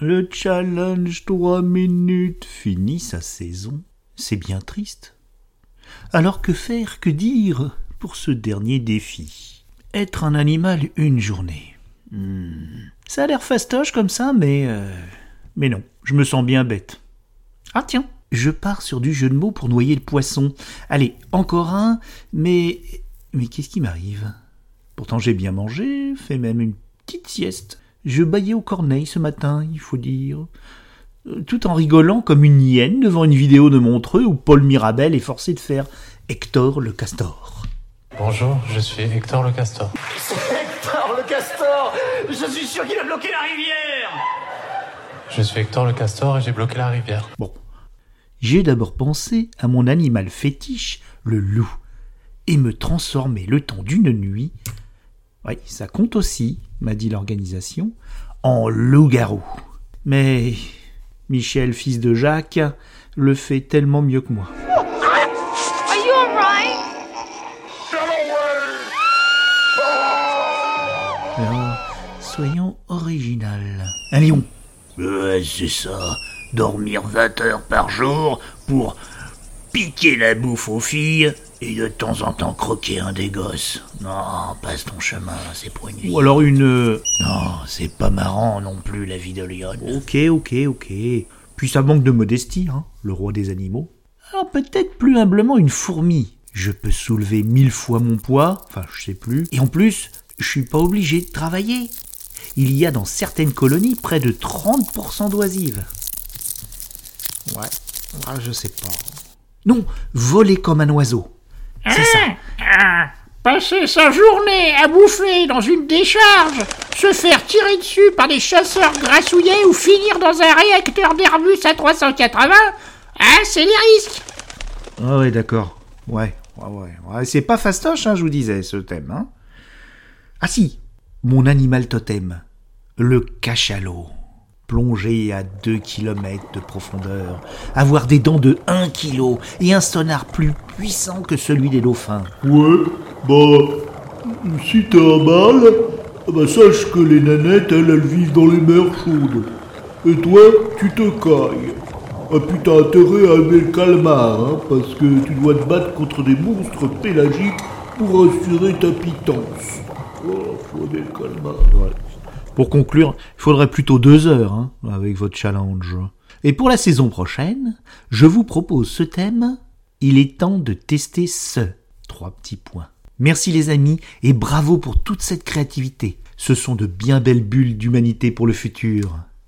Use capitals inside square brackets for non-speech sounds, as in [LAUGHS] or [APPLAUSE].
Le challenge trois minutes finit sa saison. C'est bien triste. Alors que faire, que dire pour ce dernier défi? Être un animal une journée. Hmm. Ça a l'air fastoche comme ça, mais... euh, Mais non, je me sens bien bête. Ah tiens, je pars sur du jeu de mots pour noyer le poisson. Allez, encore un, mais... Mais qu'est-ce qui m'arrive? Pourtant j'ai bien mangé, fait même une petite sieste. Je baillais aux corneilles ce matin, il faut dire. Euh, Tout en rigolant comme une hyène devant une vidéo de Montreux où Paul Mirabel est forcé de faire Hector le castor. Bonjour, je suis Hector le Castor. [LAUGHS] Hector le castor Je suis sûr qu'il a bloqué la rivière Je suis Hector le Castor et j'ai bloqué la rivière. Bon. J'ai d'abord pensé à mon animal fétiche, le loup, et me transformer le temps d'une nuit. Oui, ça compte aussi, m'a dit l'organisation, en loup-garou. Mais Michel, fils de Jacques, le fait tellement mieux que moi. Are you alright? Alors, soyons original. Un lion. Ouais, c'est ça. Dormir 20 heures par jour pour piquer la bouffe aux filles et de temps en temps croquer un des gosses. Non, passe ton chemin, c'est pour une vie. Ou alors une... euh, Non, c'est pas marrant non plus la vie de lionne. Ok, ok, ok. Puis ça manque de modestie, hein, le roi des animaux. Alors peut-être plus humblement une fourmi. Je peux soulever mille fois mon poids, enfin je sais plus. Et en plus, je suis pas obligé de travailler. Il y a dans certaines colonies près de 30% d'oisives. Ouais, ah, je sais pas. Non, voler comme un oiseau. C'est ça. Ah, passer sa journée à bouffer dans une décharge, se faire tirer dessus par des chasseurs grassouillés ou finir dans un réacteur d'Airbus à 380, ah, c'est les risques. Ah ouais, d'accord. Ouais, ouais, ouais. ouais. C'est pas fastoche, hein, je vous disais, ce thème. Hein. Ah si, mon animal totem, le cachalot. Plonger à 2 km de profondeur, avoir des dents de 1 kg et un sonar plus puissant que celui des dauphins. Ouais, bah, si t'as un mâle, bah sache que les nanettes, elles, elles vivent dans les mers chaudes. Et toi, tu te cailles. Ah, puis t'as intérêt à aimer le calmar, hein, parce que tu dois te battre contre des monstres pélagiques pour assurer ta pitance. Oh, faut aimer le calmar. Pour conclure, il faudrait plutôt deux heures hein, avec votre challenge. Et pour la saison prochaine, je vous propose ce thème. Il est temps de tester ce. Trois petits points. Merci les amis et bravo pour toute cette créativité. Ce sont de bien belles bulles d'humanité pour le futur.